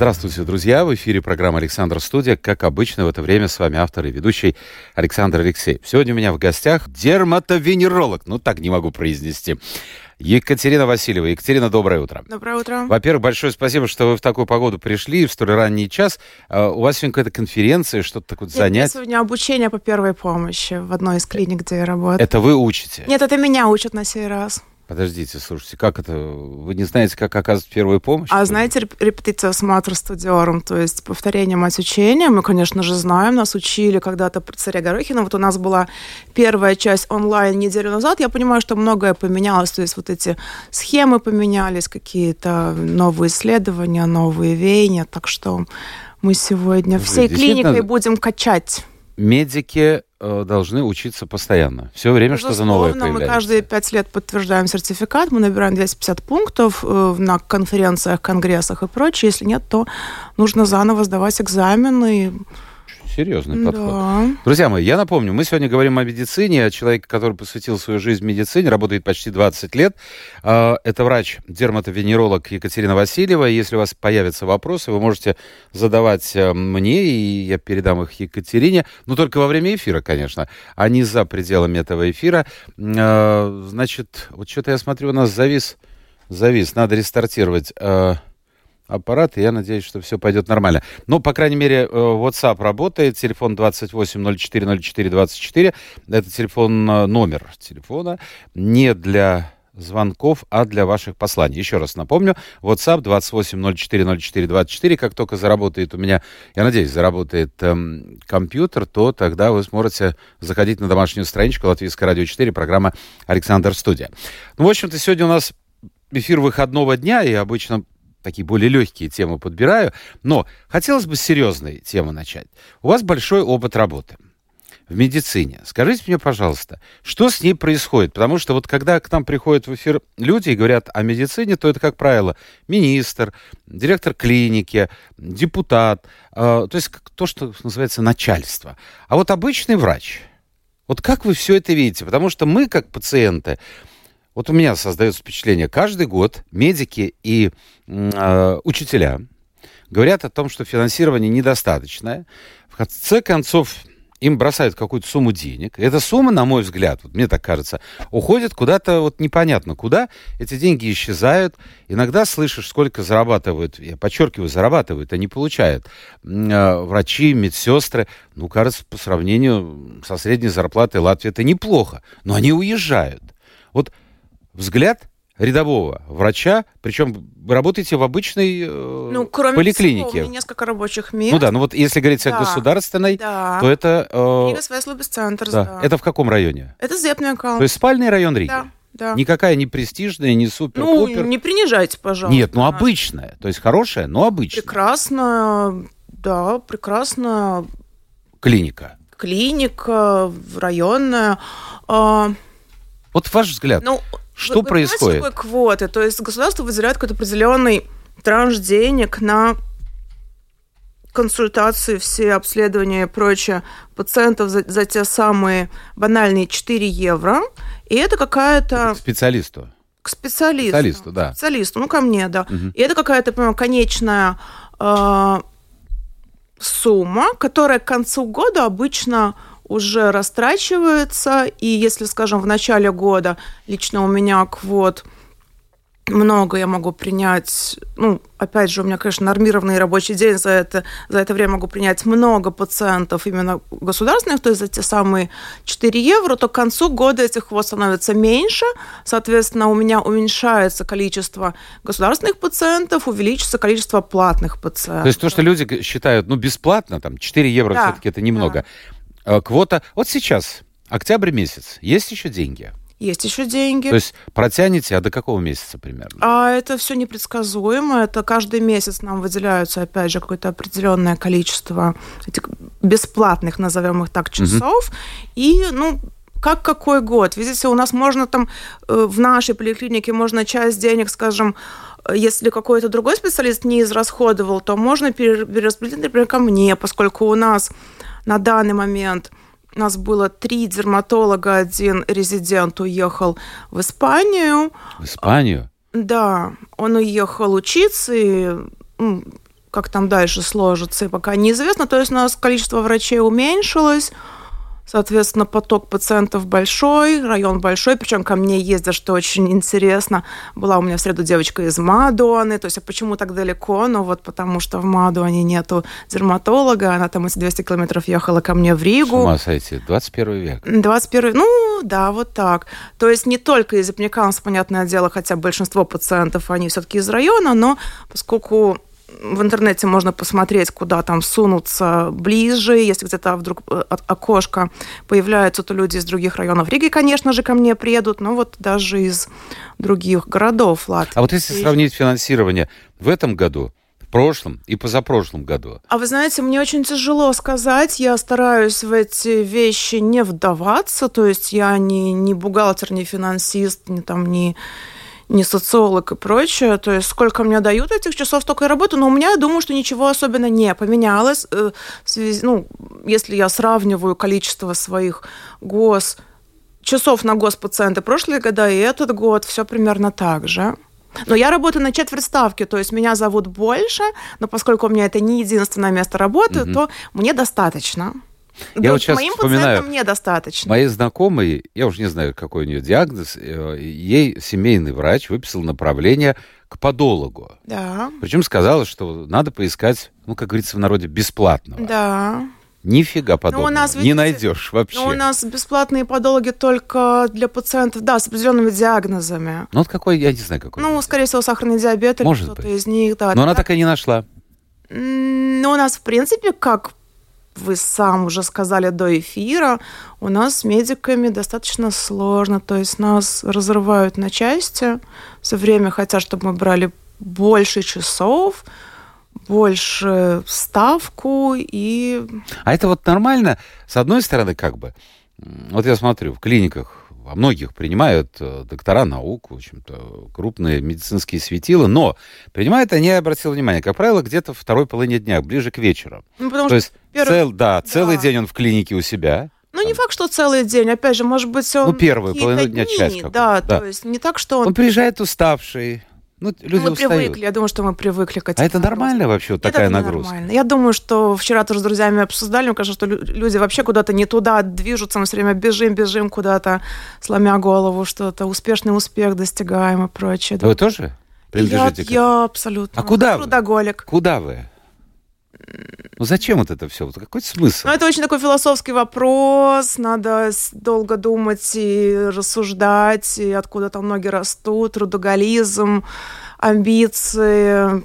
Здравствуйте, друзья! В эфире программа «Александр Студия». Как обычно, в это время с вами автор и ведущий Александр Алексеев. Сегодня у меня в гостях дерматовенеролог. Ну, так не могу произнести. Екатерина Васильева. Екатерина, доброе утро. Доброе утро. Во-первых, большое спасибо, что вы в такую погоду пришли в столь ранний час. А, у вас сегодня какая-то конференция, что-то такое Нет, занятие? сегодня обучение по первой помощи в одной из клиник, где я работаю. Это вы учите? Нет, это меня учат на сей раз. Подождите, слушайте, как это? Вы не знаете, как оказывать первую помощь? А знаете реп- репетиция с матер студиором, то есть повторение мать учения, мы, конечно же, знаем, нас учили когда-то при царе Горохина. Вот у нас была первая часть онлайн неделю назад. Я понимаю, что многое поменялось, то есть вот эти схемы поменялись, какие-то новые исследования, новые веяния, так что мы сегодня всей клиникой будем качать. Медики должны учиться постоянно. Все время что-то новое Безусловно, мы появляется. каждые пять лет подтверждаем сертификат, мы набираем 250 пунктов э, на конференциях, конгрессах и прочее. Если нет, то нужно заново сдавать экзамены. Серьезный подход. Да. Друзья мои, я напомню, мы сегодня говорим о медицине, о человеке, который посвятил свою жизнь медицине, работает почти 20 лет. А, Это врач-дерматовенеролог Екатерина Васильева. Если у вас появятся вопросы, вы можете задавать э, мне, и я передам их Екатерине. Но только во время эфира, конечно, а не за пределами этого эфира. А, Значит, вот что-то я смотрю, у нас завис, завис, надо рестартировать. Аппарат, и я надеюсь, что все пойдет нормально. Но, по крайней мере, э, WhatsApp работает, телефон 28040424, это телефон, э, номер телефона, не для звонков, а для ваших посланий. Еще раз напомню, WhatsApp 28040424, как только заработает у меня, я надеюсь, заработает эм, компьютер, то тогда вы сможете заходить на домашнюю страничку Латвийское радио 4, программа «Александр Студия». Ну, в общем-то, сегодня у нас эфир выходного дня, и обычно такие более легкие темы подбираю. Но хотелось бы с серьезной темы начать. У вас большой опыт работы в медицине. Скажите мне, пожалуйста, что с ней происходит? Потому что вот когда к нам приходят в эфир люди и говорят о медицине, то это, как правило, министр, директор клиники, депутат, э, то есть то, что называется начальство. А вот обычный врач, вот как вы все это видите? Потому что мы, как пациенты, вот у меня создается впечатление, каждый год медики и э, учителя говорят о том, что финансирование недостаточное. В конце концов, им бросают какую-то сумму денег. Эта сумма, на мой взгляд, вот мне так кажется, уходит куда-то вот непонятно куда. Эти деньги исчезают. Иногда слышишь, сколько зарабатывают, я подчеркиваю, зарабатывают, а не получают врачи, медсестры. Ну, кажется, по сравнению со средней зарплатой Латвии это неплохо. Но они уезжают. Вот взгляд рядового врача, причем вы работаете в обычной э, Ну, кроме поликлинике. всего, у меня несколько рабочих мест. Ну да, ну вот если говорить о Да. государственной, Да. то это... э, Рига Свеслубис центр, да. да. Это в каком районе? Это Зепнякал. То есть спальный район Риги? Да, да. Никакая не престижная, не Ну, супер-пупер? не принижайте, пожалуйста. Нет, ну обычная. То есть хорошая, но обычная. Прекрасно, да, прекрасная Клиника. клиника, районная. А, Вот ваш взгляд. Ну, Что вы- вы происходит? такое квоты? То есть государство выделяет какой-то определенный транш денег на консультации, все обследования и прочее пациентов за, за те самые банальные 4 евро. И это какая-то К специалисту. к специалисту. Специалисту, да. Специалисту, ну, ко мне, да. Мгм. И это какая-то, понимаю, конечная э, сумма, которая к концу года обычно уже растрачивается. И если, скажем, в начале года лично у меня квот много я могу принять, ну, опять же, у меня, конечно, нормированный рабочий день, за это, за это время могу принять много пациентов именно государственных, то есть за те самые 4 евро, то к концу года этих квот становится меньше, соответственно, у меня уменьшается количество государственных пациентов, увеличится количество платных пациентов. То есть то, что люди считают, ну, бесплатно, там, 4 евро Да, все-таки это немного. Э, Квота... Вот сейчас, октябрь месяц, есть еще деньги? Есть еще деньги. То есть протянете, а до какого месяца примерно? А это все непредсказуемо. Это каждый месяц нам выделяются, опять же, какое-то определенное количество этих бесплатных, назовем их так, часов. И, ну, как какой год. Видите, у нас можно там э, в нашей поликлинике можно часть денег, скажем, э, если какой-то другой специалист не израсходовал, то можно перераспределить, например, ко мне, поскольку у нас на данный момент у нас было три дерматолога, один резидент уехал в Испанию. В Испанию? Да, он уехал учиться, и ну, как там дальше сложится, пока неизвестно. То есть у нас количество врачей уменьшилось, Соответственно, поток пациентов большой, район большой, причем ко мне ездят, что очень интересно. Была у меня в среду девочка из Мадуаны, то есть а почему так далеко? Ну вот потому что в Мадуане нету дерматолога, она там из 200 километров ехала ко мне в Ригу. С ума сойти, 21 век. 21, ну да, вот так. То есть не только из Апниканс, понятное дело, хотя большинство пациентов, они все-таки из района, но поскольку в интернете можно посмотреть, куда там сунуться ближе. Если где-то вдруг э, окошко появляется, то люди из других районов Риги, конечно же, ко мне приедут, но вот даже из других городов Латвии. А вот если сравнить финансирование в этом году, в прошлом и позапрошлом году? А вы знаете, мне очень тяжело сказать. Я стараюсь в эти вещи не вдаваться. То есть я не, не бухгалтер, не финансист, не там не не социолог и прочее. То есть сколько мне дают этих часов, столько и работаю. Но у меня, я думаю, что ничего особенно не поменялось. Э, связи, ну, если я сравниваю количество своих гос часов на госпациенты прошлые года и этот год, все примерно так же. Но я работаю на четверть ставки, то есть меня зовут больше, но поскольку у меня это не единственное место работы, угу. то мне достаточно. Я да, вот сейчас моим вспоминаю, мне достаточно. Моей знакомой, я уже не знаю, какой у нее диагноз, э, ей семейный врач выписал направление к подологу. Да. Причем сказала, что надо поискать, ну, как говорится в народе, бесплатного. Да. Нифига подобного. Ну, у нас, видите, не найдешь вообще. Ну, у нас бесплатные подологи только для пациентов, да, с определенными диагнозами. Ну, вот какой, я не знаю, какой. Ну, скорее всего, сахарный диабет Может или кто-то из них, да. Но она так и не нашла. Ну, у нас, в принципе, как вы сам уже сказали до эфира, у нас с медиками достаточно сложно. То есть нас разрывают на части. Все время хотят, чтобы мы брали больше часов, больше ставку и... А это вот нормально? С одной стороны, как бы, вот я смотрю, в клиниках во многих принимают э, доктора наук, в общем-то, крупные медицинские светила, но принимают они, я обратил внимание, как правило, где-то второй половине дня, ближе к вечеру. Ну, То есть, первый... цел, да, целый да. день он в клинике у себя, ну, не факт, что целый день. Опять же, может быть, он... Ну, первую половину дня, часть да, да, то есть не так, что он... Он приезжает уставший, ну, люди мы устают. привыкли, я думаю, что мы привыкли к этим. А это нормально вообще, вот такая это нагрузка? Нормально. Я думаю, что вчера тоже с друзьями обсуждали, мне кажется, что люди вообще куда-то не туда движутся, мы все время бежим, бежим куда-то, сломя голову, что-то, успешный успех достигаем и прочее. Вы тоже принадлежите я, к... я абсолютно. А куда Трудоголик. Вы? Куда вы? Ну зачем вот это все? Какой смысл? Ну, это очень такой философский вопрос. Надо долго думать и рассуждать, и откуда там ноги растут, трудоголизм, амбиции,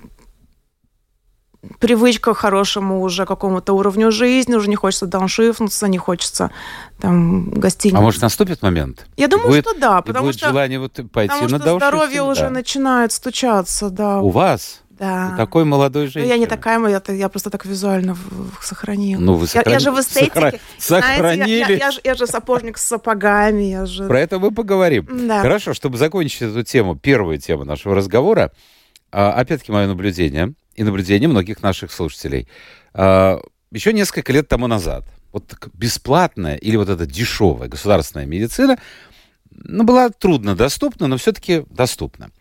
привычка к хорошему уже какому-то уровню жизни, уже не хочется дауншифнуться, не хочется там гостиниц. А может наступит момент? Я думаю, будет, что да, потому будет что желание вот пойти потому на что здоровье да. уже начинает стучаться, да. У вас? Да. Вы такой молодой женщина. Ну, я не такая, я, я просто так визуально сохранила. Ну, вы сохрани... я, я же в эстетике. Сохранили. Знаете, я, я, я, я же сапожник с сапогами. Я же... Про это мы поговорим. Да. Хорошо, чтобы закончить эту тему, первую тему нашего разговора, а, опять-таки мое наблюдение и наблюдение многих наших слушателей. А, еще несколько лет тому назад вот бесплатная или вот эта дешевая государственная медицина ну, была трудно доступна, но все-таки доступна.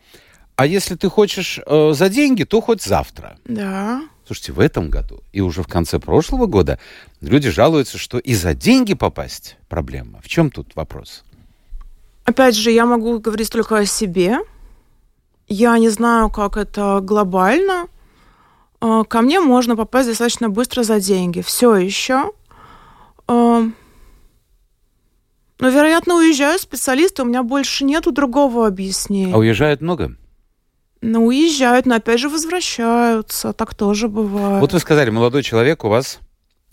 А если ты хочешь э, за деньги, то хоть завтра. Да. Слушайте, в этом году и уже в конце прошлого года люди жалуются, что и за деньги попасть проблема. В чем тут вопрос? Опять же, я могу говорить только о себе. Я не знаю, как это глобально. Э, ко мне можно попасть достаточно быстро за деньги. Все еще. Э, но, вероятно, уезжают специалисты, у меня больше нету другого объяснения. А уезжают много? Ну, уезжают, но опять же возвращаются. Так тоже бывает. Вот вы сказали, молодой человек у вас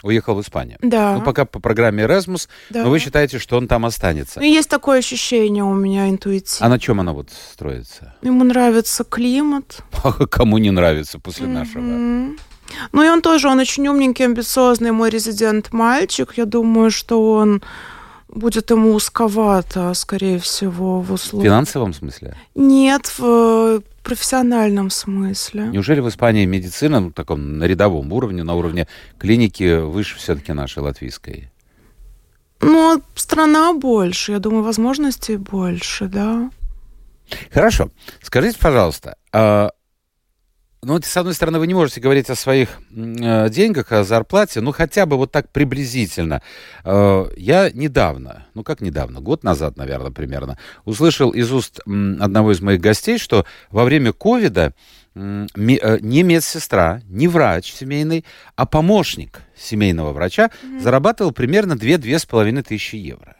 уехал в Испанию. Да. Ну, пока по программе Erasmus, да. но вы считаете, что он там останется. Ну, есть такое ощущение у меня интуитивно. А на чем оно вот строится? Ему нравится климат. Кому не нравится после mm-hmm. нашего? Ну, и он тоже, он очень умненький, амбициозный, мой резидент мальчик. Я думаю, что он будет ему узковато, скорее всего, в В условиях. финансовом смысле? Нет, в профессиональном смысле. Неужели в Испании медицина ну, таком на рядовом уровне, на уровне клиники выше все-таки нашей латвийской? Ну, страна больше, я думаю, возможностей больше, да. Хорошо. Скажите, пожалуйста, а, ну, с одной стороны, вы не можете говорить о своих э, деньгах, о зарплате, ну, хотя бы вот так приблизительно. Э, Я недавно, ну, как недавно, год назад, наверное, примерно, услышал из уст одного из моих гостей, что во время ковида э, не медсестра, не врач семейный, а помощник семейного врача зарабатывал примерно 2-2,5 тысячи евро.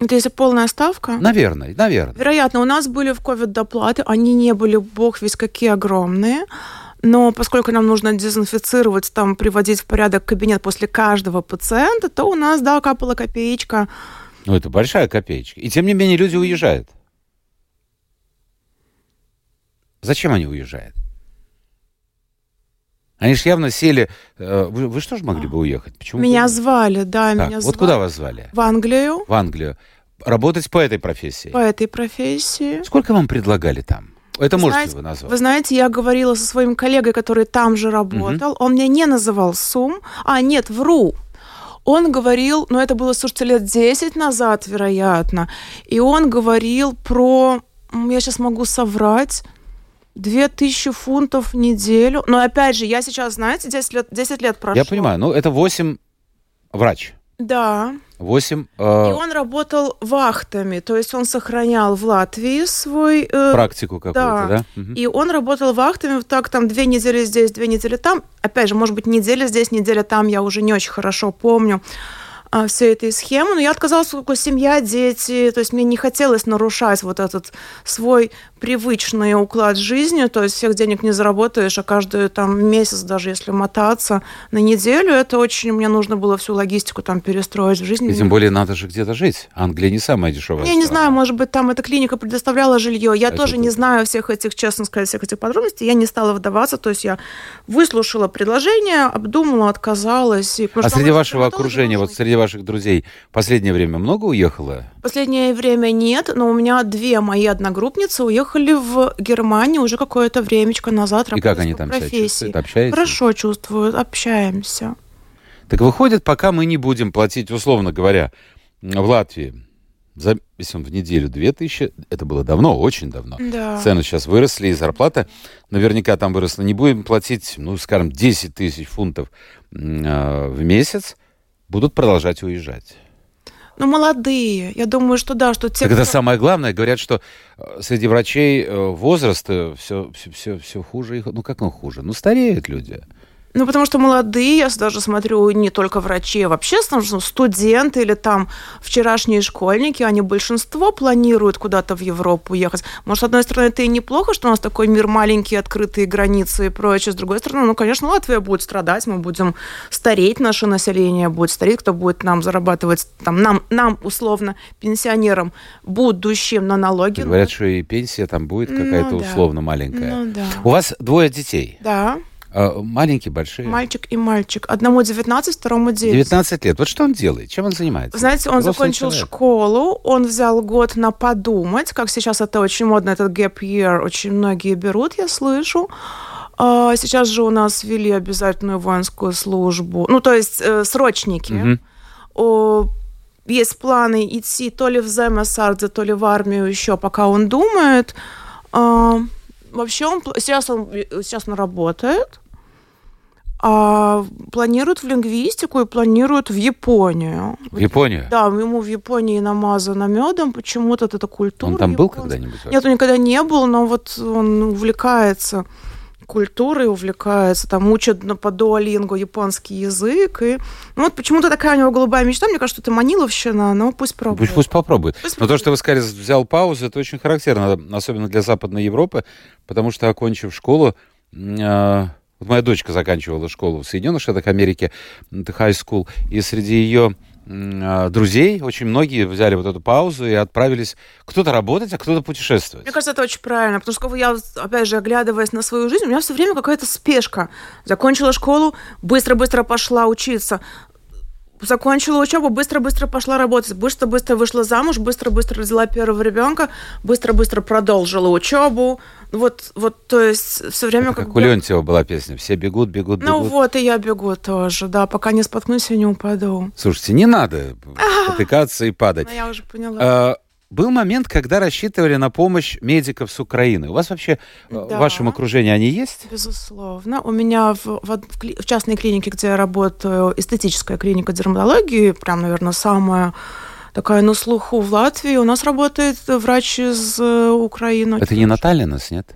Это если полная ставка? Наверное, наверное. Вероятно, у нас были в ковид доплаты, они не были, бог весь какие огромные, но поскольку нам нужно дезинфицировать, там, приводить в порядок кабинет после каждого пациента, то у нас, да, капала копеечка. Ну, это большая копеечка. И тем не менее люди уезжают. Зачем они уезжают? Они же явно сели... э, Вы, вы что же могли бы уехать? Почему? Меня бы- звали, да, Так, меня вот звали куда вас звали? в Англию В Англию. Работать по этой профессии. по этой профессии. Сколько вам предлагали там? Это Вы можете знаете- вы назвать? Вы знаете, я говорила со своим коллегой, который там же работал. Он мне не называл сумм. А, нет, вру. Он говорил, ну это было, слушайте, лет 10 назад, вероятно, и он говорил про, я сейчас могу соврать, 2000 фунтов в неделю. Но опять же, я сейчас, знаете, 10 лет, 10 лет прошло. Я понимаю, ну это 8 врач. Да. 8 И он работал вахтами, то есть он сохранял в Латвии свой... э, практику какую-то, да. да? Мгм. И он работал вахтами, вот так там две недели здесь, две недели там. Опять же, может быть, неделя здесь, неделя там, я уже не очень хорошо помню а, всю эту схему. Но я отказалась, поскольку семья, дети, то есть мне не хотелось нарушать вот этот свой привычный уклад жизни, то есть всех денег не заработаешь, а каждый там месяц, даже если мотаться на неделю, это очень, мне нужно было всю логистику там перестроить в жизни. И тем более надо же где-то жить. Англия не самая дешевая. Я не страна. знаю, может быть, там эта клиника предоставляла жилье. Я Это тоже не тут. знаю всех этих, честно сказать, всех этих подробностей. Я не стала вдаваться, то есть я выслушала предложение, обдумала, отказалась. И, А среди вашего окружения, вот среди ваших друзей, последнее время много уехало? Последнее время нет, но у меня две мои одногруппницы уехали в Германию уже какое-то времечко назад. И как они там себя профессии. чувствуют? Общаетесь? Хорошо чувствуют, общаемся. Так выходит, пока мы не будем платить, условно говоря, в Латвии, за, в неделю 2000, это было давно, очень давно. Да. Цены сейчас выросли, и зарплата наверняка там выросла. Не будем платить, ну, скажем, 10 тысяч фунтов а, в месяц, будут продолжать уезжать. Ну, молодые. Я думаю, что да, что те, так это кто- самое главное. Говорят, что э, среди врачей э, возраст все, все, все, все хуже. Ну, как он хуже? Ну, стареют люди. Ну, потому что молодые, я даже смотрю, не только врачи, а вообще ну, студенты или там вчерашние школьники, они большинство планируют куда-то в Европу ехать. Может, с одной стороны, это и неплохо, что у нас такой мир маленький, открытые границы и прочее. С другой стороны, ну, конечно, Латвия будет страдать, мы будем стареть, наше население будет стареть, кто будет нам зарабатывать, там, нам, нам условно, пенсионерам, будущим на налоги. Говорят, что и пенсия там будет Ну, какая-то да. условно маленькая. Ну, да. У вас двое детей. Да, маленькие, большие. мальчик и мальчик. Одному 19, второму 9. 19 лет. Вот что он делает? Чем он занимается? Знаете, он Взрослый закончил человек. школу, он взял год на подумать, как сейчас это очень модно, этот gap year, очень многие берут, я слышу. А, Сейчас же у нас ввели обязательную воинскую службу, ну, то есть э, срочники. О, есть планы идти то ли в Земесарде, то ли в армию еще, пока он думает. Вообще он сейчас он э, сейчас он работает, а планирует в лингвистику и планирует в Японию. В Японию? Да, ему в Японии намазано медом, почему-то это культура. Он там был японская. когда-нибудь? Нет, он никогда не был, но вот он увлекается культурой, увлекается, там учат на по дуолингу японский язык. И, ну вот почему-то такая у него голубая мечта. Мне кажется, это маниловщина, но пусть пробует. Пусть, пусть попробует. Пусть Но то, что вы сказали, взял паузу, это очень характерно, особенно для Западной Европы, потому что, окончив школу, а, вот моя дочка заканчивала школу в Соединенных Штатах Америки, high school, и среди ее друзей очень многие взяли вот эту паузу и отправились кто-то работать, а кто-то путешествовать. Мне кажется, это очень правильно, потому что я, опять же, оглядываясь на свою жизнь, у меня все время какая-то спешка. Закончила школу, быстро-быстро пошла учиться. Закончила учебу, быстро-быстро пошла работать, быстро-быстро вышла замуж, быстро-быстро родила первого ребенка, быстро-быстро продолжила учебу. Вот, вот, то есть все время Это как, как у Леонтьева была песня. Все бегут, бегут, Ну бегут. вот, и я бегу тоже, да, пока не споткнусь и не упаду. Слушайте, не надо потыкаться и падать. Ну, я уже поняла. Был момент, когда рассчитывали на помощь медиков с Украины. У вас вообще э, в Да. вашем окружении они есть? Безусловно. У меня в, в, в кли- в частной клинике, где я работаю, эстетическая клиника дерматологии, прям, наверное, самая такая на слуху в Латвии. У нас работает врач из э, Украины. Это не Натальинас, нет?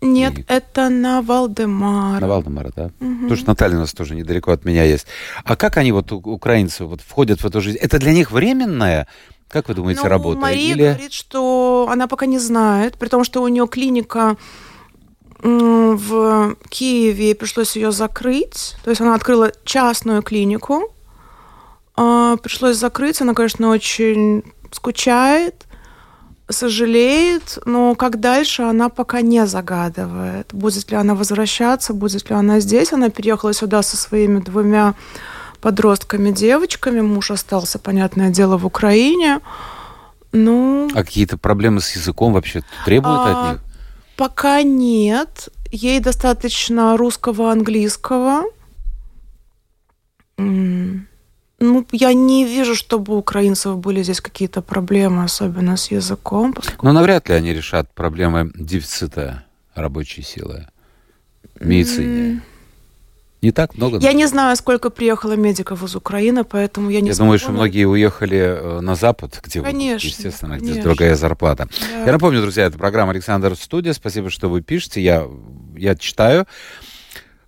Нет, Клиника. это на Валдемар. На Валдемара, да? Потому что Наталья у нас тоже недалеко от меня есть. А как они, вот, украинцы, вот, входят в эту жизнь? Это для них временная, как вы думаете, Ну, работа? Мария Или... говорит, что она пока не знает, при том, что у нее клиника в Киеве, пришлось ее закрыть. То есть она открыла частную клинику. А, Пришлось закрыть. Она, конечно, очень скучает, сожалеет, но как дальше она пока не загадывает. Будет ли она возвращаться, будет ли она здесь. Она переехала сюда со своими двумя подростками, девочками. Муж остался, понятное дело, в Украине. Ну, А какие-то проблемы с языком вообще требуют А, от них? пока нет. Ей достаточно русского, английского. Ну, я не вижу, чтобы у украинцев были здесь какие-то проблемы, особенно с языком. поскольку- Но навряд ли они решат проблемы дефицита рабочей силы в медицине. Не так много? Я не знаю, сколько приехало медиков из Украины, поэтому я не Я думаю, что многие уехали э, на Запад, где, Конечно, естественно, где конечно. другая зарплата. Да. Я напомню, друзья, это программа «Александр Студия». Спасибо, что вы пишете. Я, я читаю.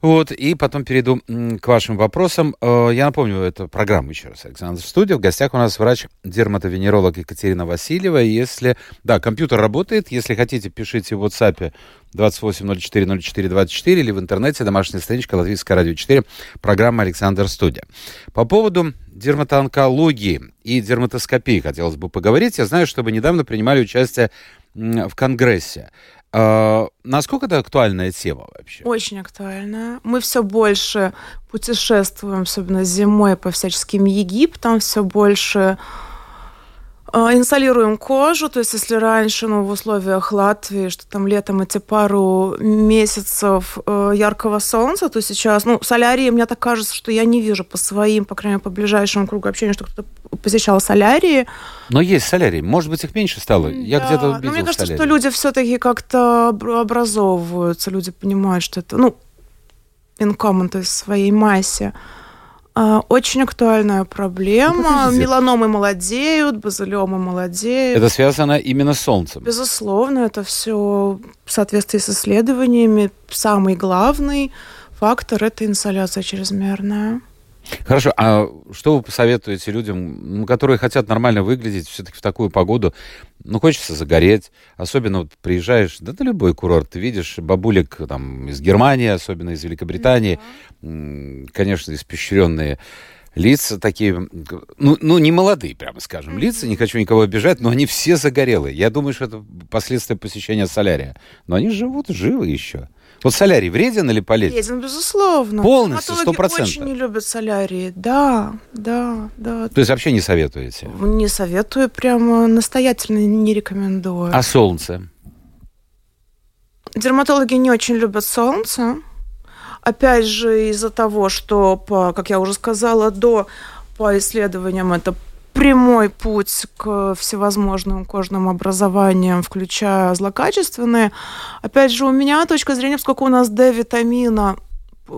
Вот, и потом перейду к вашим вопросам. Э, Я напомню, это программа еще раз «Александр Студия». В гостях у нас врач-дерматовенеролог Екатерина Васильева. Если, да, компьютер работает. Если хотите, пишите в WhatsApp 28040424 или в интернете домашняя страничка Латвийское радио 4, программа «Александр Студия». По поводу дерматоонкологии и дерматоскопии хотелось бы поговорить. Я знаю, что вы недавно принимали участие в Конгрессе. А, насколько это актуальная тема вообще? Очень актуально. Мы все больше путешествуем, особенно зимой, по всяческим Египтам, все больше э, инсталируем кожу, то есть если раньше, ну, в условиях Латвии, что там летом эти пару месяцев э, яркого солнца, то сейчас, ну, солярии, мне так кажется, что я не вижу по своим, по крайней мере, по ближайшему кругу общения, что кто-то посещал солярии. Но есть солярий. Может быть, их меньше стало. Я Да, где-то но видел мне кажется, солярий. что люди все-таки как-то обр- образовываются, люди понимают, что это, ну, common, то есть в своей массе. А, Очень актуальная проблема. Ну. Меланомы молодеют, базилиомы молодеют. Это связано именно с солнцем. Безусловно, это все в соответствии с исследованиями. Самый главный фактор – это инсоляция чрезмерная. Хорошо, а что вы посоветуете людям, ну, которые хотят нормально выглядеть все-таки в такую погоду? Ну, хочется загореть, особенно вот приезжаешь, да на любой курорт, ты видишь бабулек там из Германии, особенно из Великобритании, м, конечно, испещренные лица такие, ну, ну, не молодые, прямо скажем, лица, не хочу никого обижать, но они все загорелые. Я думаю, что это последствия посещения солярия. Но они живут живы еще. Вот солярий вреден или полезен? Полезен, безусловно. Полностью, Стоматологи 100%. очень не любят солярии. Да, да, да. То есть вообще не советуете? Не советую, прямо настоятельно не рекомендую. А солнце? Дерматологи не очень любят солнце. Опять же, из-за того, что, по, как я уже сказала, до по исследованиям это прямой путь к всевозможным кожным образованиям, включая злокачественные. Опять же, у меня точка зрения, поскольку у нас D-витамина,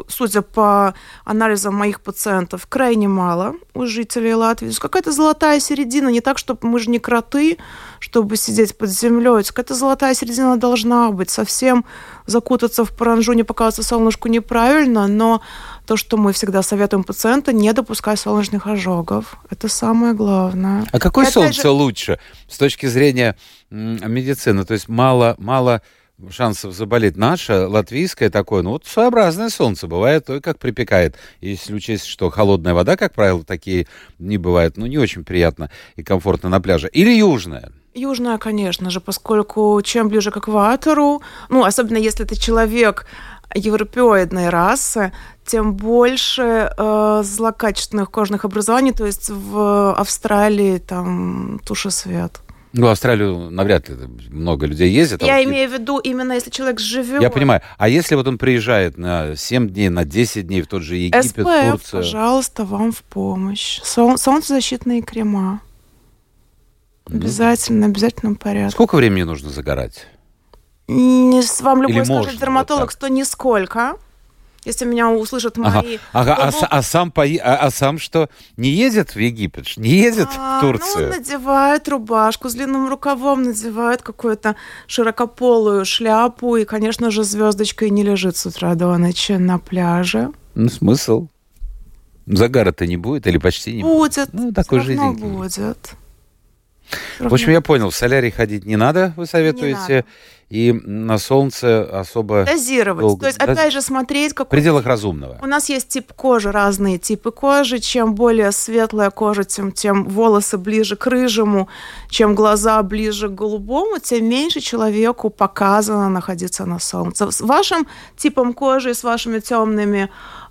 судя по анализам моих пациентов, крайне мало у жителей Латвии. Какая-то золотая середина, не так, чтобы мы же не кроты, чтобы сидеть под землей. Какая-то золотая середина должна быть. Совсем закутаться в паранжу, не показываться солнышку неправильно, но то, что мы всегда советуем пациенту, не допускать солнечных ожогов. Это самое главное. А какое опять солнце же- лучше с точки зрения медицины? То есть мало, мало шансов заболеть. Наше латвийское такое, ну вот своеобразное солнце бывает, то и как припекает. Если учесть, что холодная вода, как правило, такие не бывает, ну не очень приятно и комфортно на пляже. Или южная. Южная, конечно же, поскольку чем ближе к экватору, ну, особенно если это человек европеоидной расы, тем больше э, злокачественных кожных образований, то есть в Австралии там тушесвет. Ну, в Австралию навряд ли много людей ездят. А Я а вот... имею в виду именно если человек живет. Я понимаю. А если вот он приезжает на 7 дней, на 10 дней в тот же Египет, СПФ, Турция? пожалуйста, вам в помощь. Сол... Солнцезащитные крема. Обязательно, обязательном порядке. Сколько времени нужно загорать? Не, вам любой Или скажет можно дерматолог, вот что нисколько. Если меня услышат мои... Ага, ага а, а, сам по... а, а сам что, не едет в Египет? Не едет а, в Турцию? Ну, он надевает рубашку с длинным рукавом, надевает какую-то широкополую шляпу и, конечно же, звездочкой не лежит с утра до ночи на пляже. Ну, смысл? Загара-то не будет или почти не будет? Будет. Ну, такой жизнь. будет. В общем, я понял, в солярий ходить не надо, вы советуете. Не надо. И на солнце особо... Дозировать. Долго... То есть, Доз... опять же, смотреть... Как... В пределах разумного. У нас есть тип кожи, разные типы кожи. Чем более светлая кожа, тем, тем волосы ближе к рыжему, чем глаза ближе к голубому, тем меньше человеку показано находиться на солнце. С вашим типом кожи, с вашими темными...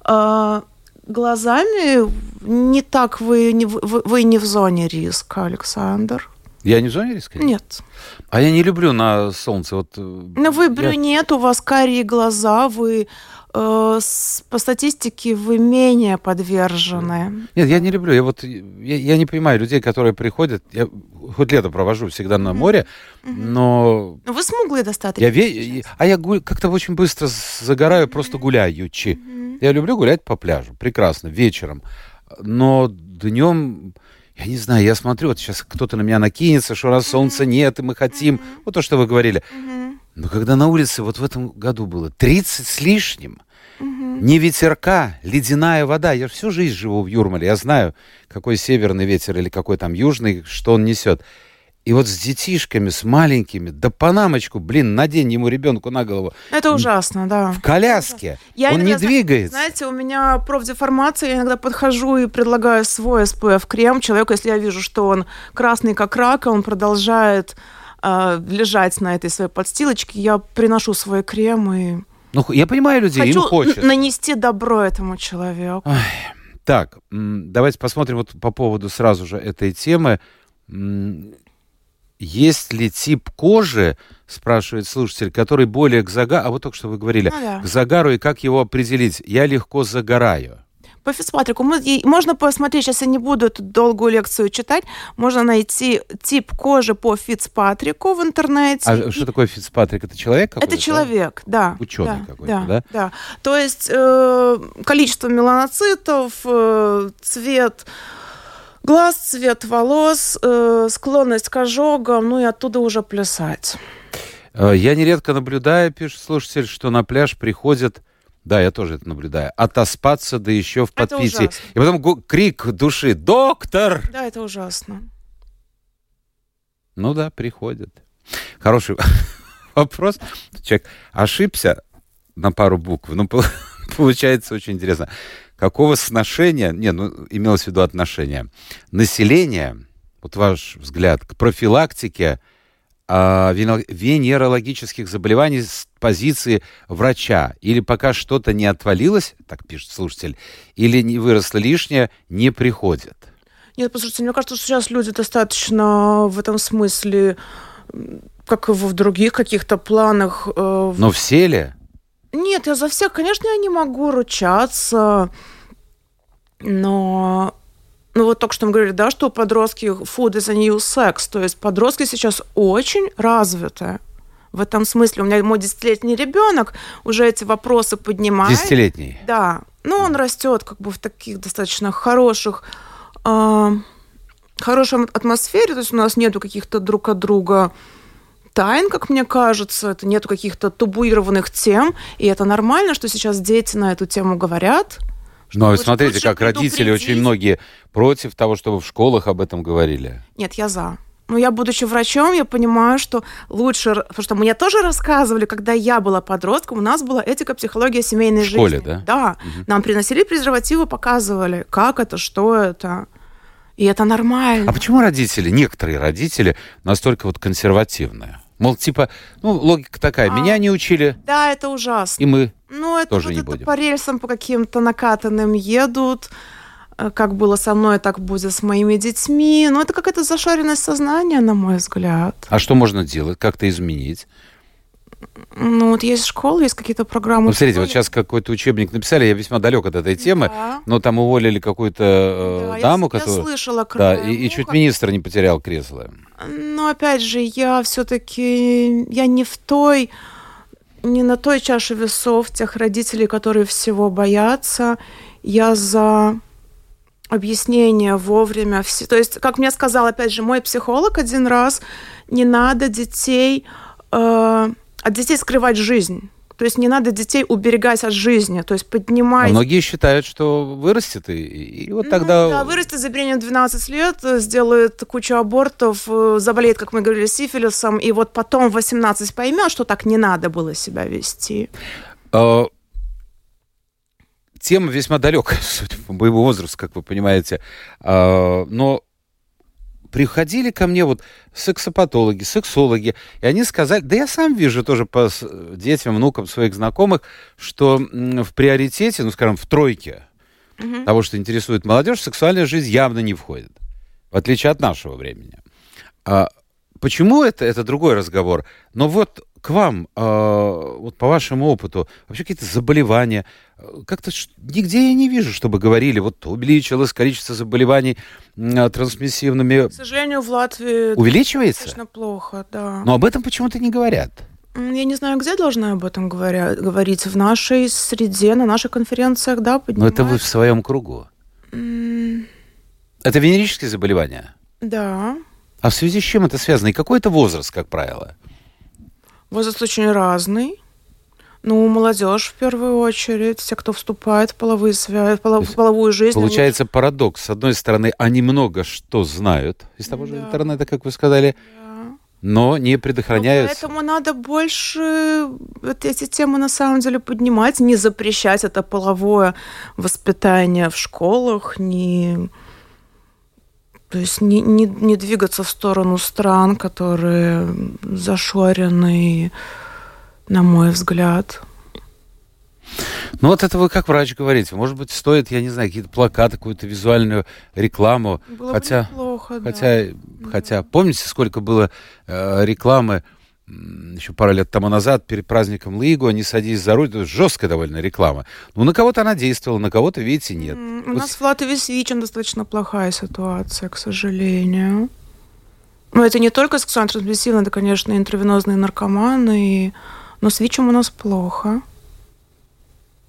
Э глазами не так вы не, вы, вы не в зоне риска, Александр. Я не в зоне риска? Нет. А я не люблю на солнце. Вот, э, Но вы брюнет, я... у вас карие глаза, вы э, с, по статистике вы менее подвержены. Нет, я не люблю. Я вот я, я не понимаю людей, которые приходят. Я хоть лето провожу всегда на море, mm-hmm. но. Вы смуглые достаточно. Я ве... А я гуль... как-то очень быстро загораю, mm-hmm. просто гуляючи. Mm-hmm. Я люблю гулять по пляжу, прекрасно, вечером. Но днем я не знаю, я смотрю, вот сейчас кто-то на меня накинется, что раз солнца нет, и мы хотим, вот то, что вы говорили. Но когда на улице вот в этом году было 30 с лишним, не ветерка, ледяная вода. Я всю жизнь живу в Юрмале, я знаю, какой северный ветер или какой там южный, что он несет. И вот с детишками, с маленькими, да панамочку, блин, надень ему ребенку на голову. Это ужасно, да. В коляске. Я Он иногда, не двигается. Знаете, у меня профдеформация, я иногда подхожу и предлагаю свой SPF-крем человеку, если я вижу, что он красный как рак, он продолжает э, лежать на этой своей подстилочке, я приношу свой крем и... Ну, я понимаю людей, Хочу им хочется. нанести добро этому человеку. Ой. Так, давайте посмотрим вот по поводу сразу же этой темы есть ли тип кожи, спрашивает слушатель, который более к загару, а вот только что вы говорили, ну, да. к загару и как его определить? Я легко загораю. По Фицпатрику можно посмотреть, сейчас я не буду эту долгую лекцию читать, можно найти тип кожи по Фицпатрику в интернете. А и... что такое Фицпатрик? Это человек какой-то? Это человек, да. Ученый да, какой-то, да, да? Да, то есть э, количество меланоцитов, э, цвет Глаз, цвет волос, э, склонность к ожогам, ну и оттуда уже плясать. Э, я нередко наблюдаю, пишет слушатель, что на пляж приходят да, я тоже это наблюдаю. Отоспаться, да еще в подпитии. И потом крик души «Доктор!» Да, это ужасно. Ну да, приходят. Хороший вопрос. Человек ошибся на пару букв. Ну, получается очень интересно какого сношения, не, ну, имелось в виду отношения, населения, вот ваш взгляд, к профилактике а, венерологических заболеваний с позиции врача? Или пока что-то не отвалилось, так пишет слушатель, или не выросло лишнее, не приходят? Нет, послушайте, мне кажется, что сейчас люди достаточно в этом смысле, как и в других каких-то планах. Э, Но все ли? Нет, я за всех, конечно, я не могу ручаться, но ну вот только что мы говорили, да, что подростки food is a new sex, то есть подростки сейчас очень развиты. В этом смысле у меня мой десятилетний ребенок уже эти вопросы поднимает. Десятилетний? Да. Ну, он растет как бы в таких достаточно хороших, э, хорошей атмосфере, то есть у нас нету каких-то друг от друга тайн, как мне кажется, это нету каких-то табуированных тем, и это нормально, что сейчас дети на эту тему говорят. Вы смотрите, как родители очень многие против того, чтобы в школах об этом говорили. Нет, я за. Но я, будучи врачом, я понимаю, что лучше... Потому что мне тоже рассказывали, когда я была подростком, у нас была этика, психология семейной в школе, жизни. да? Да. Угу. Нам приносили презервативы, показывали, как это, что это. И это нормально. А почему родители, некоторые родители, настолько вот консервативные? Мол, типа, ну, логика такая, А. меня не учили, Да, это ужасно. и мы. Ну, это Тоже вот не это будем. по рельсам, по каким-то накатанным едут. Э, Как было со мной, так будет с моими детьми. Ну, это какая-то зашоренность сознания, на мой взгляд. А что можно делать, как-то изменить? Ну, вот есть школы, есть какие-то программы. Ну, смотрите, вот сейчас какой-то учебник написали, я весьма далек от этой темы, Да. но там уволили какую-то э, Да, я- даму, я, которая... слышала Да, и, и чуть министр не потерял кресло. Но опять же, я все-таки я не в той, не на той чаше весов тех родителей, которые всего боятся. Я за объяснение вовремя. Все. То есть, как мне сказал, опять же, мой психолог один раз, не надо детей э, от детей скрывать жизнь. То есть не надо детей уберегать от жизни, то есть А поднимать многие считают, что вырастет, и, и вот ну, тогда... да, вырастет, забеременеет в 12 лет, э, сделает кучу абортов, э, заболеет, как мы говорили, сифилисом, и вот потом в 18 поймет, что так не надо было себя вести. Э, Тема весьма далекая, судя по моему возрасту, как вы понимаете. Э, Но приходили ко мне вот сексопатологи, сексологи, и они сказали, да я сам вижу тоже по детям, внукам своих знакомых, что в приоритете, ну, скажем, в тройке того, что интересует молодежь, сексуальная жизнь явно не входит, в отличие от нашего времени. А почему это, это другой разговор. Но вот к вам, а, вот по вашему опыту, вообще какие-то заболевания, э, как-то нигде я не вижу, чтобы говорили, вот увеличилось количество заболеваний а, трансмиссивными. К сожалению, в Латвии Увеличивается? достаточно плохо, да. Но об этом почему-то не говорят. Я не знаю, где должна об этом говоря, говорить. В нашей среде, на наших конференциях, да, Но поднимают. это вы в своем кругу. М, Это венерические заболевания. Да. А в связи с чем это связано? И какой это возраст, как правило? Возраст очень разный. Ну, молодежь в первую очередь, те, кто вступает в половые связи, в полов- в половую жизнь. они- Получается парадокс. С одной стороны, они много что знают из того же Да. интернета, как вы сказали, Да. но не Ну, предохраняются. поэтому надо больше вот эти темы на самом деле поднимать, не запрещать это половое воспитание в школах, не то есть не, не, не двигаться в сторону стран, которые зашорены, на мой взгляд. Ну вот это вы как врач говорите. Может быть, стоит, я не знаю, какие-то плакаты, какую-то визуальную рекламу. Было хотя, бы неплохо, да. хотя, хотя, помните, сколько было э, рекламы еще пару лет тому назад перед праздником Лигу, не садись за руль, это жесткая довольно реклама. Ну, на кого-то она действовала, на кого-то, видите, нет. У Вот нас в Латвии с ВИЧем достаточно плохая ситуация, к сожалению. Но это не только сексуально трансмиссивно, это, конечно, интравенозные наркоманы, и... но с ВИЧем у нас плохо.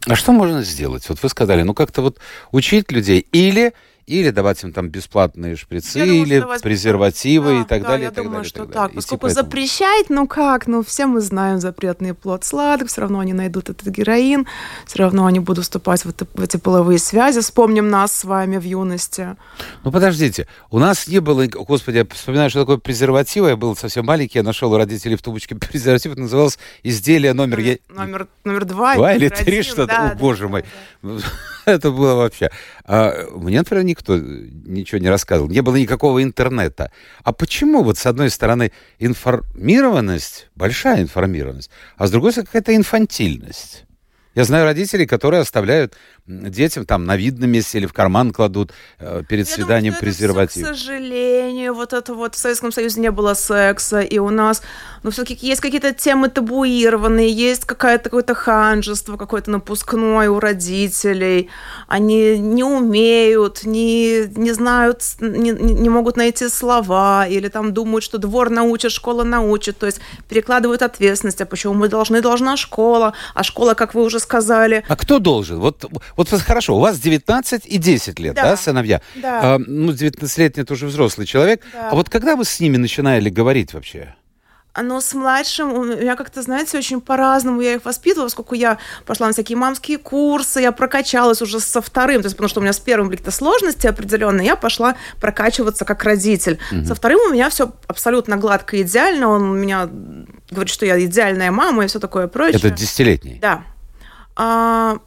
А что можно сделать? Вот вы сказали, ну как-то вот учить людей или, или давать им там бесплатные шприцы, Я или презервативы Да, и так да, далее. Я и так думаю, далее, и что так далее. Поскольку по этому. запрещать, ну как, ну все мы знаем запретный плод сладок, все равно они найдут этот героин, все равно они будут вступать в, это- в эти половые связи. Вспомним нас с вами в юности. Ну подождите, у нас не было, господи, я вспоминаю, что такое презерватив, я был совсем маленький, я нашел у родителей в тумбочке презерватив, это называлось изделие номер... я- Номер, номер два. Два или три что-то, да, о да, боже да, мой. да. Это было вообще. А, мне, например, никто ничего не рассказывал. Не было никакого интернета. А почему вот с одной стороны информированность, большая информированность, а с другой стороны какая-то инфантильность? Я знаю родителей, которые оставляют детям там на видном месте или в карман кладут э, перед Я свиданием думаю, презерватив. всё, к сожалению, вот это вот в Советском Союзе не было секса, и у нас, ну, все-таки есть какие-то темы табуированные, есть какая-то какое-то ханжество, какое-то напускное у родителей. Они не умеют, не, не знают, не не могут найти слова, или там думают, что двор научит, школа научит, то есть перекладывают ответственность, а почему мы должны, должна школа, а школа, как вы уже сказали, А кто должен? Вот, вот хорошо, у вас 19 и 10 лет, да, Да. сыновья? Да. А, ну, 19-летний это уже взрослый человек. Да. А вот когда вы с ними начинали говорить вообще? Но с младшим у меня как-то, знаете, очень по-разному я их воспитывала, поскольку я пошла на всякие мамские курсы, я прокачалась уже со вторым, то есть потому что у меня с первым были какие-то сложности определенные, я пошла прокачиваться как родитель. Со вторым у меня все абсолютно гладко, идеально, он меня говорит, что я идеальная мама и все такое прочее. Это десятилетний. Да. А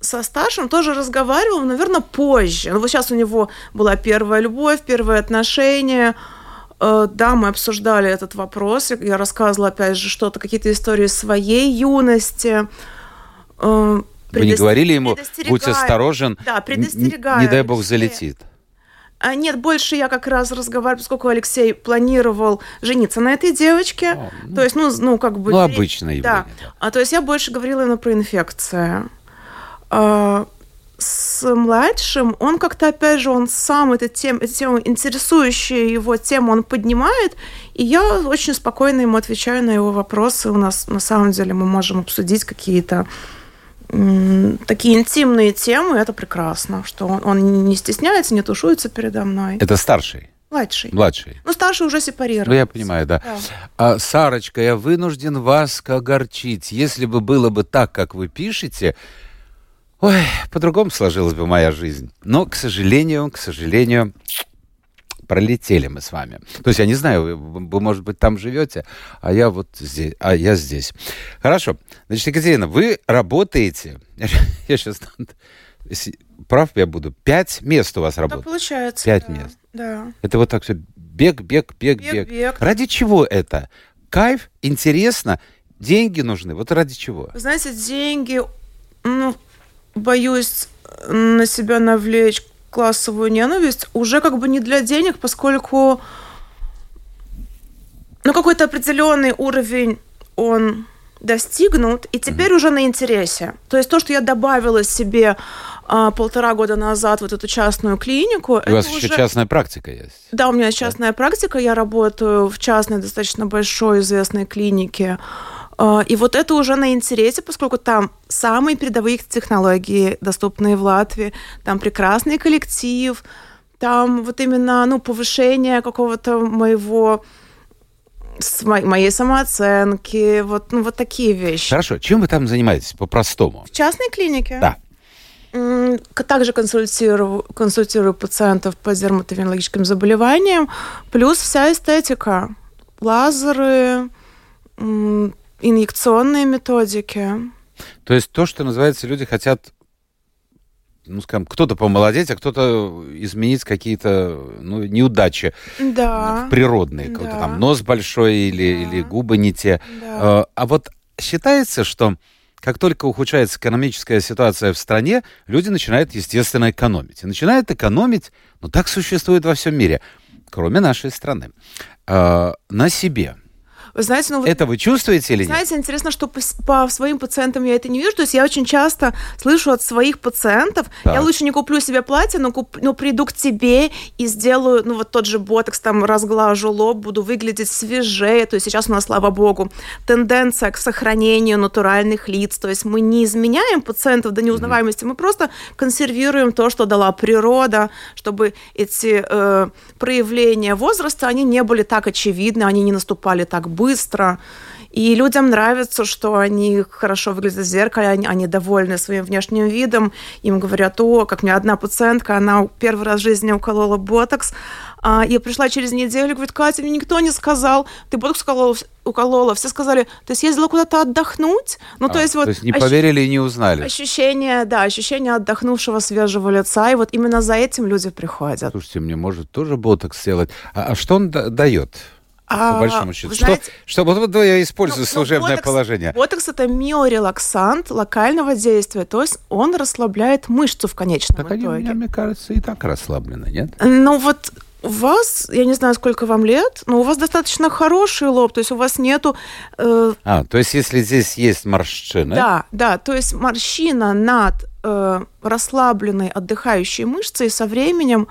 со старшим тоже разговаривал, наверное, позже. Ну, вот сейчас у него была первая любовь, первые отношения. Э, да, мы обсуждали этот вопрос. Я рассказывала, опять же, что-то, какие-то истории своей юности. Э, Вы не говорили ему, будь осторожен, да. Не дай бог залетит. А нет, больше я как раз разговариваю, поскольку Алексей планировал жениться на этой девочке. О, ну, то есть, ну, ну, как бы... Ну, явление. Да. да. А, то есть я больше говорила именно про инфекцию. А, с младшим он как-то, опять же, он сам эту тему, эту тему, интересующую его тему, он поднимает, и я очень спокойно ему отвечаю на его вопросы. У нас, на самом деле, мы можем обсудить какие-то такие интимные темы, это прекрасно, что он, он не стесняется, не тушуется передо мной. Это старший? Младший. Младший. Ну, старший уже сепарирован. Ну, я понимаю, да. да. А, Сарочка, я вынужден вас огорчить. Если бы было бы так, как вы пишете, ой, по-другому сложилась бы моя жизнь. Но, к сожалению, к сожалению, пролетели мы с вами. То есть я не знаю, вы, вы может быть, там живете, а я вот здесь, а я здесь. Хорошо. Значит, Екатерина, вы работаете, я сейчас, прав я буду, пять мест у вас работает. Да, получается. Пять да, мест. Да. Это вот так все бег, бег, бег, бег, бег. бег. Ради чего это? Кайф, интересно, деньги нужны. Вот ради чего? Знаете, деньги, ну, боюсь на себя навлечь классовую ненависть уже как бы не для денег, поскольку ну, какой-то определенный уровень он достигнут, и теперь mm-hmm. уже на интересе. То есть то, что я добавила себе а, полтора года назад вот эту частную клинику. У вас уже... еще частная практика есть? Да, у меня частная да? практика. Я работаю в частной, достаточно большой, известной клинике и вот это уже на интересе, поскольку там самые передовые технологии, доступные в Латвии, там прекрасный коллектив, там вот именно ну, повышение какого-то моего моей самооценки, вот, ну, вот такие вещи. Хорошо. Чем вы там занимаетесь по-простому? В частной клинике? Да. Также консультирую, консультирую пациентов по дерматовенологическим заболеваниям, плюс вся эстетика, лазеры, инъекционные методики. То есть то, что называется, люди хотят ну, скажем, кто-то помолодеть, а кто-то изменить какие-то ну, неудачи да. природные. Да. Там нос большой или, да. или губы не те. Да. А, а вот считается, что как только ухудшается экономическая ситуация в стране, люди начинают, естественно, экономить. И начинают экономить, ну так существует во всем мире, кроме нашей страны, э, на себе. Вы знаете, ну, вот, это вы чувствуете или нет? Знаете, интересно, что по, по своим пациентам я это не вижу. То есть я очень часто слышу от своих пациентов, так. я лучше не куплю себе платье, но, куп, но приду к тебе и сделаю, ну, вот тот же ботокс, там, разглажу лоб, буду выглядеть свежее. То есть сейчас у нас, слава богу, тенденция к сохранению натуральных лиц. То есть мы не изменяем пациентов до неузнаваемости, mm-hmm. мы просто консервируем то, что дала природа, чтобы эти э, проявления возраста, они не были так очевидны, они не наступали так быстро быстро. И людям нравится, что они хорошо выглядят в зеркале, они, они довольны своим внешним видом. Им говорят, о, как мне одна пациентка, она первый раз в жизни уколола ботокс. А, я пришла через неделю, говорит, Катя, мне никто не сказал, ты ботокс уколола, уколола. Все сказали, ты съездила куда-то отдохнуть? Ну, а, то есть вот... То есть не ощ... поверили и не узнали. Ощущение, да, ощущение отдохнувшего свежего лица, и вот именно за этим люди приходят. Слушайте, мне может тоже ботокс сделать. А, а что он дает? А, по большому счету. Знаете, что, что вот, вот я использую ну, служебное ботокс, положение. Ботокс это миорелаксант локального действия, то есть он расслабляет мышцу в конечном так итоге. Они, мне кажется, и так расслаблены, нет? Ну вот у вас, я не знаю, сколько вам лет, но у вас достаточно хороший лоб, то есть у вас нету... Э... А, то есть если здесь есть морщины... Да, да, то есть морщина над э, расслабленной отдыхающей мышцей со временем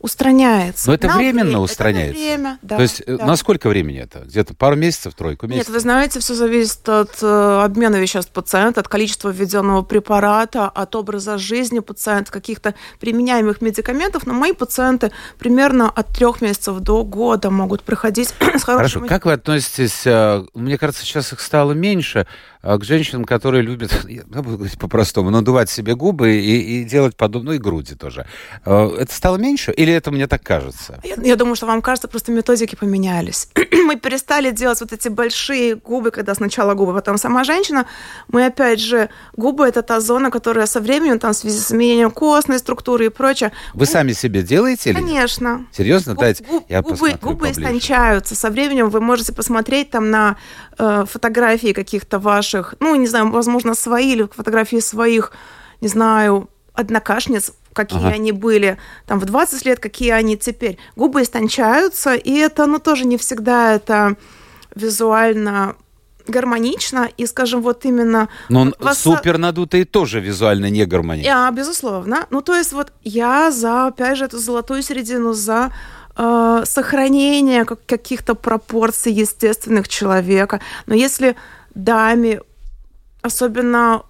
устраняется. Но это временно время. устраняется. Это время, да. То есть э, да. на сколько времени это? Где-то пару месяцев, тройку месяцев? Нет, вы знаете, все зависит от э, обмена веществ пациента, от количества введенного препарата, от образа жизни пациента, каких-то применяемых медикаментов. Но мои пациенты примерно от трех месяцев до года могут приходить с хорошим... Хорошо, как вы относитесь, э, мне кажется, сейчас их стало меньше, к женщинам, которые любят, я буду говорить по-простому, надувать себе губы и, и делать подобное, ну и груди тоже. Э, это стало меньше? Или это мне так кажется? Я, я думаю, что вам кажется, просто методики поменялись. мы перестали делать вот эти большие губы, когда сначала губы, потом сама женщина. Мы опять же, губы это та зона, которая со временем, там, в связи с изменением костной структуры и прочее. Вы Губ... сами себе делаете? Или Конечно. Серьезно? Губ, Дайте, губ, я губы, губы истончаются. Со временем вы можете посмотреть там на э, фотографии каких-то ваших, ну, не знаю, возможно, свои или фотографии своих, не знаю, однокашниц, какие ага. они были там в 20 лет, какие они теперь. Губы истончаются, и это, ну, тоже не всегда это визуально гармонично, и, скажем, вот именно... Но вас... супер надутые тоже визуально не гармонично. А, безусловно. Ну, то есть вот я за, опять же, эту золотую середину, за э, сохранение каких-то пропорций естественных человека. Но если даме, особенно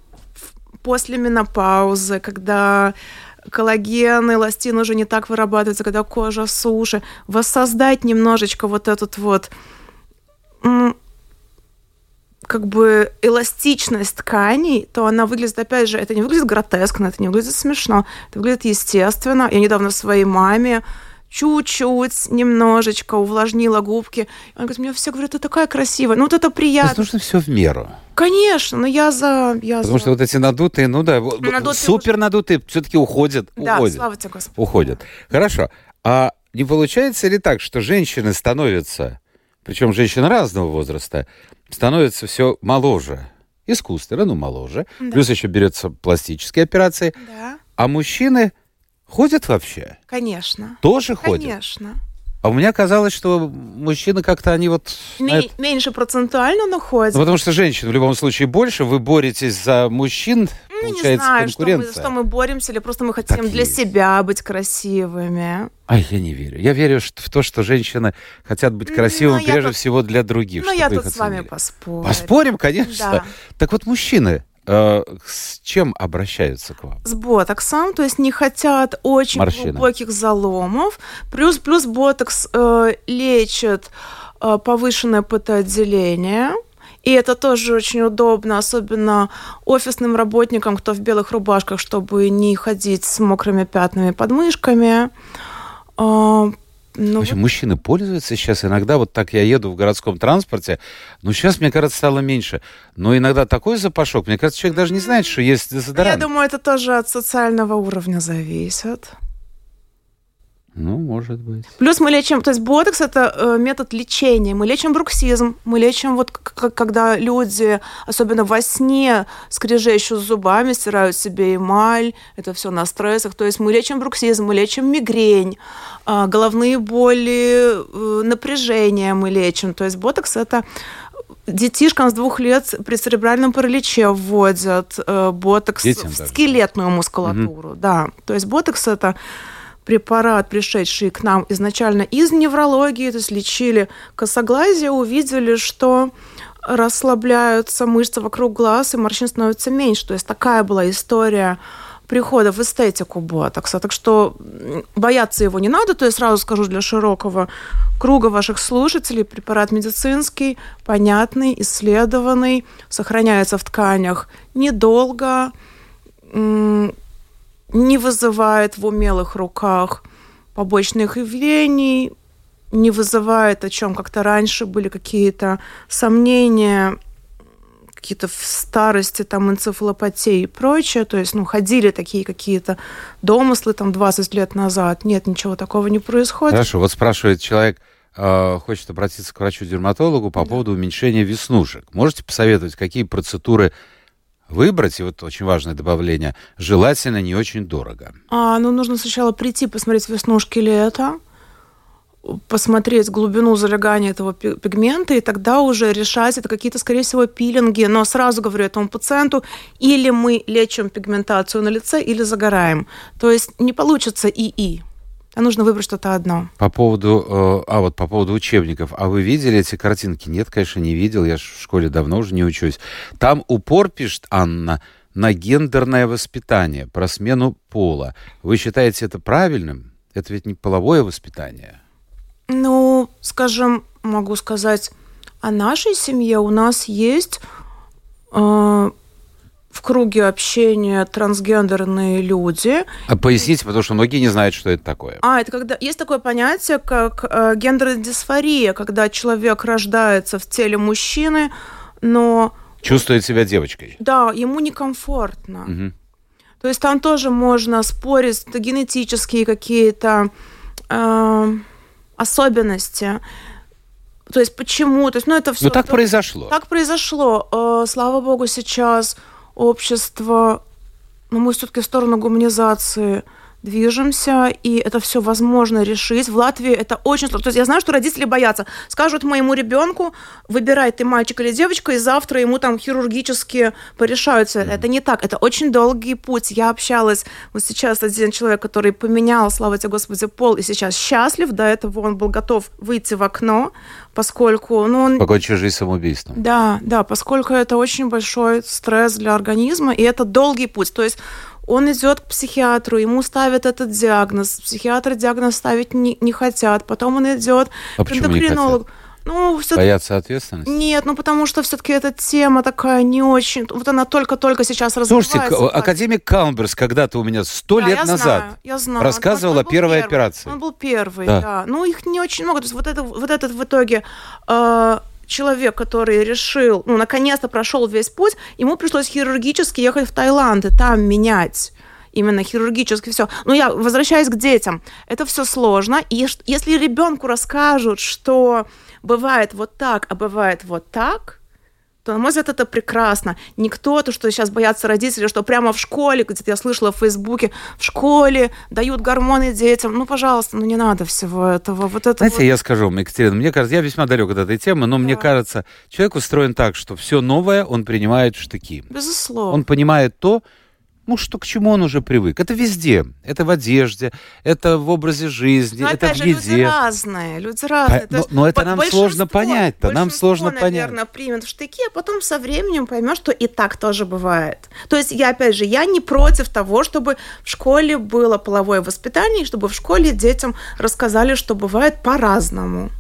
после менопаузы, когда коллаген, эластин уже не так вырабатывается, когда кожа суше, воссоздать немножечко вот этот вот как бы эластичность тканей, то она выглядит, опять же, это не выглядит гротескно, это не выглядит смешно, это выглядит естественно. Я недавно своей маме чуть-чуть, немножечко увлажнила губки. Она говорит, мне все говорят, ты такая красивая. Ну, вот это приятно. То есть нужно все в меру. Конечно, но я за... Я Потому за... что вот эти надутые, ну да, надутые супер надутые все-таки уходят. Да, уходят, слава тебе, Господи. Уходят. Хорошо. А не получается ли так, что женщины становятся, причем женщины разного возраста, становятся все моложе? Искусственно, ну, моложе. Да. Плюс еще берется пластические операции. Да. А мужчины Ходят вообще? Конечно. Тоже ходят? Конечно. А у меня казалось, что мужчины как-то они вот... Ме- меньше процентуально, но ходят. Ну, потому что женщин в любом случае больше, вы боретесь за мужчин, ну, получается не знаю, конкуренция. Что мы, что мы боремся, или просто мы хотим так для есть. себя быть красивыми. Ай, я не верю. Я верю в то, что женщины хотят быть красивыми ну, прежде тут... всего для других. Ну, я тут с вами поспорю. Поспорим, конечно. Да. Так вот, мужчины, с чем обращаются к вам? С ботоксом, то есть не хотят очень Морщины. глубоких заломов. Плюс, плюс ботокс э, лечит э, повышенное потоотделение. И это тоже очень удобно, особенно офисным работникам, кто в белых рубашках, чтобы не ходить с мокрыми пятнами под мышками. Э, ну, общем, вот... мужчины пользуются сейчас иногда, вот так я еду в городском транспорте, но сейчас, мне кажется, стало меньше. Но иногда такой запашок, мне кажется, человек даже не знает, что есть дезодорант. Я думаю, это тоже от социального уровня зависит. Может быть. Плюс мы лечим, то есть ботокс это э, метод лечения. Мы лечим бруксизм, мы лечим вот когда люди, особенно во сне, скрежещут зубами, стирают себе эмаль, это все на стрессах. То есть мы лечим бруксизм, мы лечим мигрень, э, головные боли, э, напряжение мы лечим. То есть ботокс это детишкам с двух лет при церебральном параличе вводят э, ботокс Детям в даже. скелетную мускулатуру. Угу. Да, то есть ботокс это препарат, пришедший к нам изначально из неврологии, то есть лечили косоглазие, увидели, что расслабляются мышцы вокруг глаз, и морщин становится меньше. То есть такая была история прихода в эстетику ботокса. Так что бояться его не надо. То есть сразу скажу для широкого круга ваших слушателей, препарат медицинский, понятный, исследованный, сохраняется в тканях недолго, не вызывает в умелых руках побочных явлений, не вызывает, о чем как-то раньше были какие-то сомнения, какие-то в старости, там, энцефалопатии и прочее. То есть, ну, ходили такие какие-то домыслы там 20 лет назад. Нет, ничего такого не происходит. Хорошо, вот спрашивает человек, э, хочет обратиться к врачу-дерматологу по да. поводу уменьшения веснушек. Можете посоветовать, какие процедуры выбрать, и вот очень важное добавление, желательно не очень дорого. А, ну, нужно сначала прийти, посмотреть, веснушки это, посмотреть глубину залегания этого пигмента, и тогда уже решать, это какие-то, скорее всего, пилинги, но сразу говорю этому пациенту, или мы лечим пигментацию на лице, или загораем. То есть не получится и-и а нужно выбрать что-то одно. По поводу, э, а вот по поводу учебников, а вы видели эти картинки? Нет, конечно, не видел, я в школе давно уже не учусь. Там упор, пишет Анна, на гендерное воспитание, про смену пола. Вы считаете это правильным? Это ведь не половое воспитание. Ну, скажем, могу сказать, о нашей семье у нас есть э, в круге общения трансгендерные люди. А поясните, потому что многие не знают, что это такое. А, это когда есть такое понятие, как э, гендерная дисфория, когда человек рождается в теле мужчины, но Чувствует себя девочкой. да, ему некомфортно. Мгм. То есть там тоже можно спорить, это генетические какие-то э, особенности. То есть почему? То есть, ну это все. Ну, так произошло. Так произошло. Э, Слава богу, сейчас общество, ну, мы все-таки в сторону гуманизации движемся, и это все возможно решить. В Латвии это очень сложно. То есть я знаю, что родители боятся. Скажут моему ребенку, выбирай ты мальчик или девочка, и завтра ему там хирургически порешаются. Это не так. Это очень долгий путь. Я общалась вот сейчас один человек, который поменял, слава тебе Господи, пол, и сейчас счастлив. До этого он был готов выйти в окно, поскольку ну, он Покончить жизнь самоубийством. да, да, поскольку это очень большой стресс для организма, и это долгий путь. То есть он идет к психиатру, ему ставят этот диагноз, психиатры диагноз ставить не, не хотят, потом он идет А к эндокринологу. Ну, все Боятся ответственности? нет, ну потому что все-таки эта тема такая не очень. Вот она только-только сейчас развивается. Слушайте, академик Калмберс когда-то у меня сто Да, лет я назад знаю, я знаю. рассказывал Он о был первой первый. операции. Он был первый, Да. да. Ну, их не очень много. То есть вот, это, вот этот в итоге э, человек, который решил, ну, наконец-то прошел весь путь, ему пришлось хирургически ехать в Таиланд и там менять именно хирургически все. Но я возвращаюсь к детям. Это все сложно. И если ребенку расскажут, что бывает вот так, а бывает вот так, то, на мой взгляд, это прекрасно. Никто, то, что сейчас боятся родители, что прямо в школе, где-то я слышала в Фейсбуке, в школе дают гормоны детям. Ну, пожалуйста, ну не надо всего этого. Вот это Знаете, вот- я скажу вам, Екатерина, мне кажется, я весьма далек от этой темы, но мне Да. кажется, человек устроен так, что все новое он принимает в штыки. Безусловно. Он понимает то, ну, что к чему он уже привык. Это везде. Это в одежде, это в образе жизни, Но это опять в же, люди еде. разные, люди разные. По- но- есть но это нам сложно понять-то, нам сложно понять. наверное, примет в штыки, а потом со временем поймешь, что и так тоже бывает. То есть я, опять же, я не против того, чтобы в школе было половое воспитание, и чтобы в школе детям рассказали, что бывает по-разному.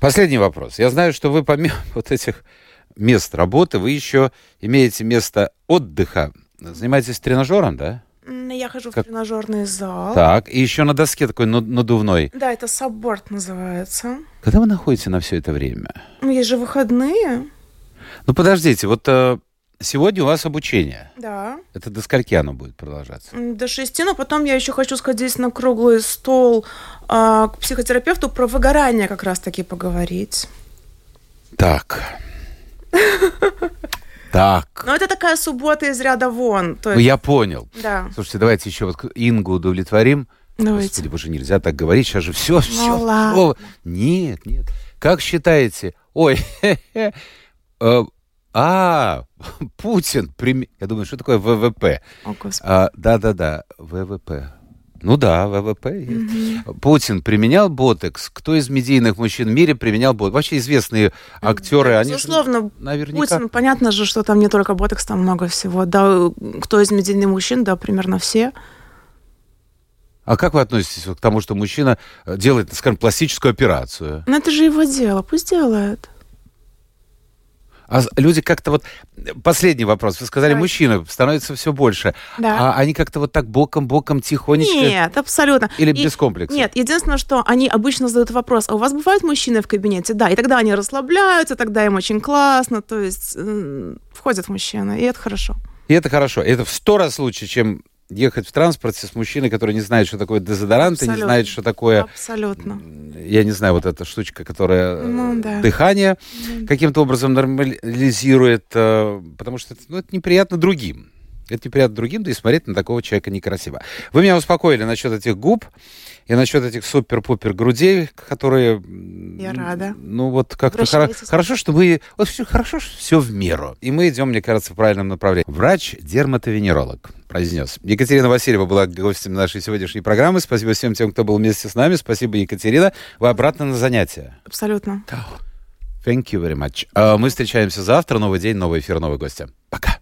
Последний вопрос. Я знаю, что вы помимо вот этих мест работы, вы еще имеете место отдыха. Занимаетесь тренажером, да? Я хожу Как- в тренажерный зал. Так, и еще на доске такой над- надувной. Да, это сабборд называется. Когда вы находите на все это время? Ну, есть же выходные. Ну, подождите, вот э, сегодня у вас обучение. Да. Это до скольки оно будет продолжаться? До шести, но потом я еще хочу сходить на круглый стол а, к психотерапевту про выгорание как раз-таки поговорить. Так. Так. Но это такая суббота из ряда вон. То Ну, есть, я понял. Да, Слушайте, давайте еще вот Ингу удовлетворим. давайте. Господи, боже, нельзя так говорить, сейчас же все, все. Ну, ладно. Нет, нет. Как считаете? Ой, э, а, Путин, я думаю, что такое ВВП? А, Да-да-да, ВВП. Ну да, ВВП. есть. Путин применял ботекс. Кто из медийных мужчин в мире применял ботекс? Вообще известные актеры, Да, они Безусловно, наверняка... Путин, понятно же, что там не только ботекс, там много всего. Да, кто из медийных мужчин, да, примерно все. А как вы относитесь к тому, что мужчина э, делает, скажем, пластическую операцию? Но это же его дело, пусть делает. А люди как-то вот... Последний вопрос. Вы сказали, Давай. мужчины становится все больше. Да. А они как-то вот так боком-боком, тихонечко... Нет, абсолютно. Или И- без комплексов? Нет, единственное, что они обычно задают вопрос, а у вас бывают мужчины в кабинете? Да, и тогда они расслабляются, тогда им очень классно, то есть входят мужчины, и это хорошо. И это хорошо. Это в сто раз лучше, чем ехать в транспорте с мужчиной, который не знает, что такое дезодорант, и не Абсолютно. знает, что такое, Абсолютно. я не знаю, вот эта штучка, которая э, Ну, да. дыхание каким-то образом нормализирует, э, потому что ну, это неприятно другим. Это неприятно другим, да и смотреть на такого человека некрасиво. Вы меня успокоили насчет этих губ и насчет этих супер-пупер грудей, которые... Я рада. Ну вот как-то хоро- хорошо, что вы... Вот все хорошо, что все в меру. И мы идем, мне кажется, в правильном направлении. Врач-дерматовенеролог произнес. Екатерина Васильева была гостем нашей сегодняшней программы. Спасибо всем тем, кто был вместе с нами. Спасибо, Екатерина. Вы обратно на занятия. Абсолютно. Thank you very much. А, Мы встречаемся завтра. Новый день, новый эфир, новые гости. Пока.